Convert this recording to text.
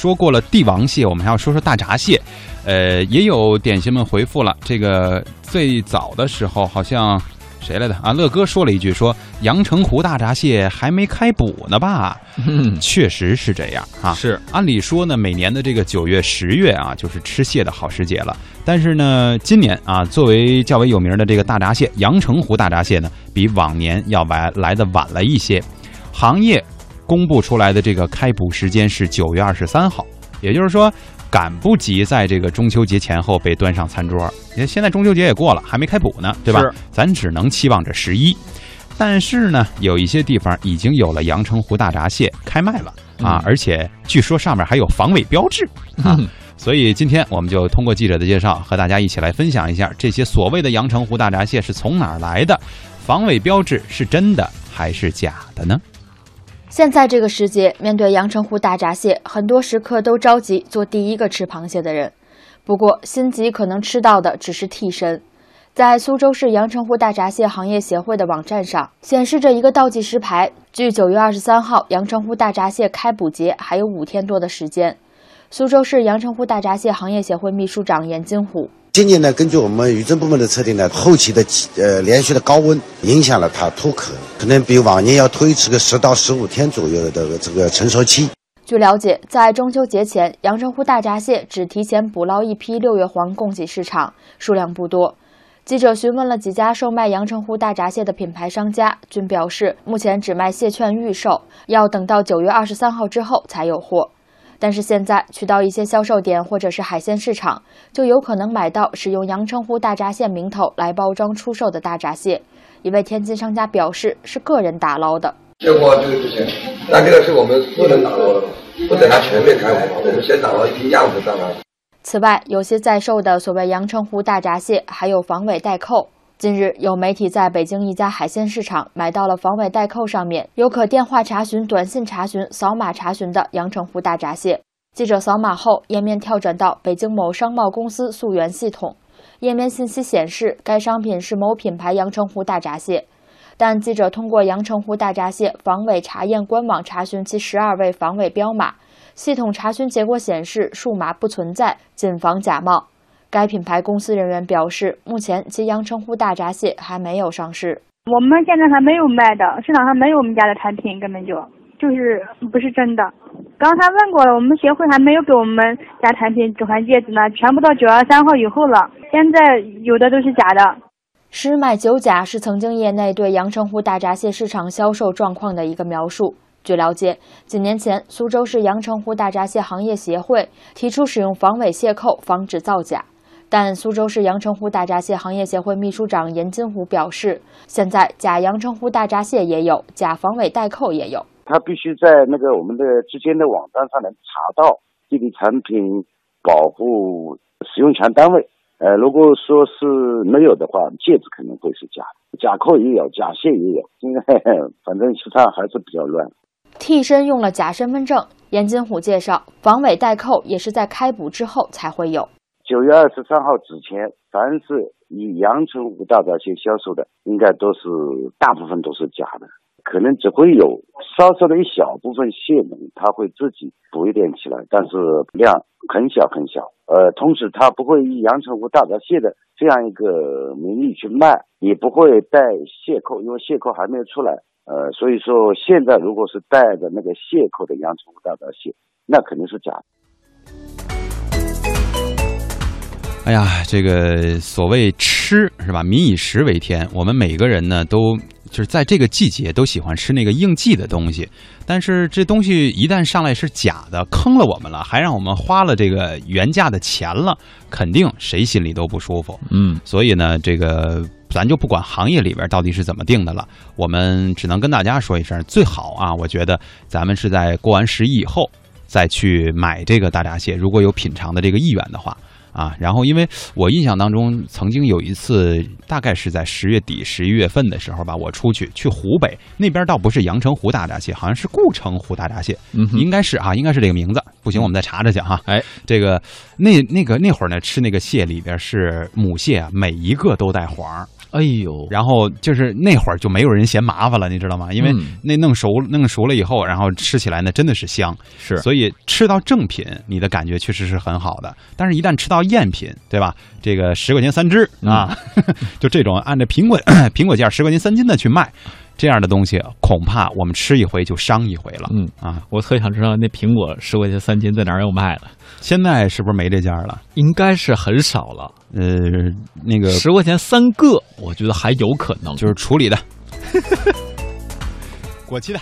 说过了帝王蟹，我们还要说说大闸蟹。呃，也有点心们回复了，这个最早的时候好像谁来的啊？乐哥说了一句，说阳澄湖大闸蟹还没开捕呢吧？嗯，确实是这样啊。是按理说呢，每年的这个九月、十月啊，就是吃蟹的好时节了。但是呢，今年啊，作为较为有名的这个大闸蟹，阳澄湖大闸蟹呢，比往年要来来的晚了一些。行业公布出来的这个开捕时间是九月二十三号，也就是说，赶不及在这个中秋节前后被端上餐桌。你看现在中秋节也过了，还没开捕呢，对吧是？咱只能期望着十一。但是呢，有一些地方已经有了阳澄湖大闸蟹开卖了啊，嗯而且据说上面还有防伪标志 啊。嗯所以今天我们就通过记者的介绍，和大家一起来分享一下这些所谓的阳澄湖大闸蟹是从哪儿来的，防伪标志是真的还是假的呢？现在这个时节，面对阳澄湖大闸蟹，很多食客都着急做第一个吃螃蟹的人。不过，心急可能吃到的只是替身。在苏州市阳澄湖大闸蟹行业协会的网站上，显示着一个倒计时牌，距九月二十三号阳澄湖大闸蟹开捕节还有五天多的时间。苏州市阳澄湖大闸蟹行业协会秘书长严金虎今年呢，根据我们渔政部门的测定呢，后期的呃连续的高温影响了它脱壳，可能比往年要推迟个十到十五天左右的这个成熟期。据了解，在中秋节前，阳澄湖大闸蟹只提前捕捞一批六月黄供给市场，数量不多。记者询问了几家售卖阳澄湖大闸蟹的品牌商家，均表示目前只卖蟹券预售，要等到九月二十三号之后才有货。但是现在去到一些销售点或者是海鲜市场，就有可能买到使用阳澄湖大闸蟹名头来包装出售的大闸蟹。一位天津商家表示，是个人打捞的。这货就是不行，但这个是我们不能打捞的，不等它全面开火，我们先打捞一批样子上来。此外，有些在售的所谓阳澄湖大闸蟹还有防伪代扣。近日，有媒体在北京一家海鲜市场买到了防伪代扣上面有可电话查询、短信查询、扫码查询的阳澄湖大闸蟹。记者扫码后，页面跳转到北京某商贸公司溯源系统，页面信息显示该商品是某品牌阳澄湖大闸蟹。但记者通过阳澄湖大闸蟹防伪查验官网查询其十二位防伪标码，系统查询结果显示数码不存在，谨防假冒。该品牌公司人员表示，目前其阳澄湖大闸蟹还没有上市。我们现在还没有卖的，市场上没有我们家的产品，根本就就是不是真的。刚才问过了，我们协会还没有给我们家产品置换戒指呢，全部到九月三号以后了。现在有的都是假的。十买九假是曾经业内对阳澄湖大闸蟹市场销售状况的一个描述。据了解，几年前，苏州市阳澄湖大闸蟹行业协会提出使用防伪蟹扣防止造假，但苏州市阳澄湖大闸蟹行业协会秘书长严金虎表示，现在假阳澄湖大闸蟹也有，假防伪代扣也有。他必须在那个我们的之间的网站上能查到这个产品保护使用权单位。呃，如果说是没有的话，戒指可能会是假的，假扣也有，假蟹也有。现在 反正市场还是比较乱。替身用了假身份证，严金虎介绍，防伪代扣也是在开捕之后才会有。九月二十三号之前，凡是以阳澄湖大闸蟹销售的，应该都是大部分都是假的，可能只会有稍稍的一小部分蟹农他会自己捕一点起来，但是量很小很小。呃，同时他不会以阳澄湖大闸蟹的这样一个名义去卖，也不会带蟹扣，因为蟹扣还没有出来。呃，所以说现在如果是带着那个蟹扣的阳澄湖大闸蟹，那肯定是假的。哎呀，这个所谓吃是吧？民以食为天，我们每个人呢都就是在这个季节都喜欢吃那个应季的东西，但是这东西一旦上来是假的，坑了我们了，还让我们花了这个原价的钱了，肯定谁心里都不舒服。嗯，所以呢，这个咱就不管行业里边到底是怎么定的了，我们只能跟大家说一声，最好啊，我觉得咱们是在过完十一以后再去买这个大闸蟹，如果有品尝的这个意愿的话。啊，然后因为我印象当中，曾经有一次，大概是在十月底、十一月份的时候吧，我出去去湖北那边，倒不是阳澄湖大闸蟹，好像是固城湖大闸蟹，嗯应该是啊，应该是这个名字。不行，我们再查查去哈。哎，这个那那个那会儿呢，吃那个蟹里边是母蟹啊，每一个都带黄儿哎呦，然后就是那会儿就没有人嫌麻烦了，你知道吗？因为嗯那弄熟弄熟了以后，然后吃起来呢真的是香，是所以吃到正品，你的感觉确实是很好的。但是，一旦吃到赝品，对吧？这个十块钱三只啊，就这种按照苹果 苹果价十块钱三斤的去卖，这样的东西，恐怕我们吃一回就伤一回了。嗯啊，我特想知道那苹果十块钱三斤在哪儿有卖的，现在是不是没这家了？应该是很少了。呃，那个十块钱三个，我觉得还有可能。就是处理的，过期的。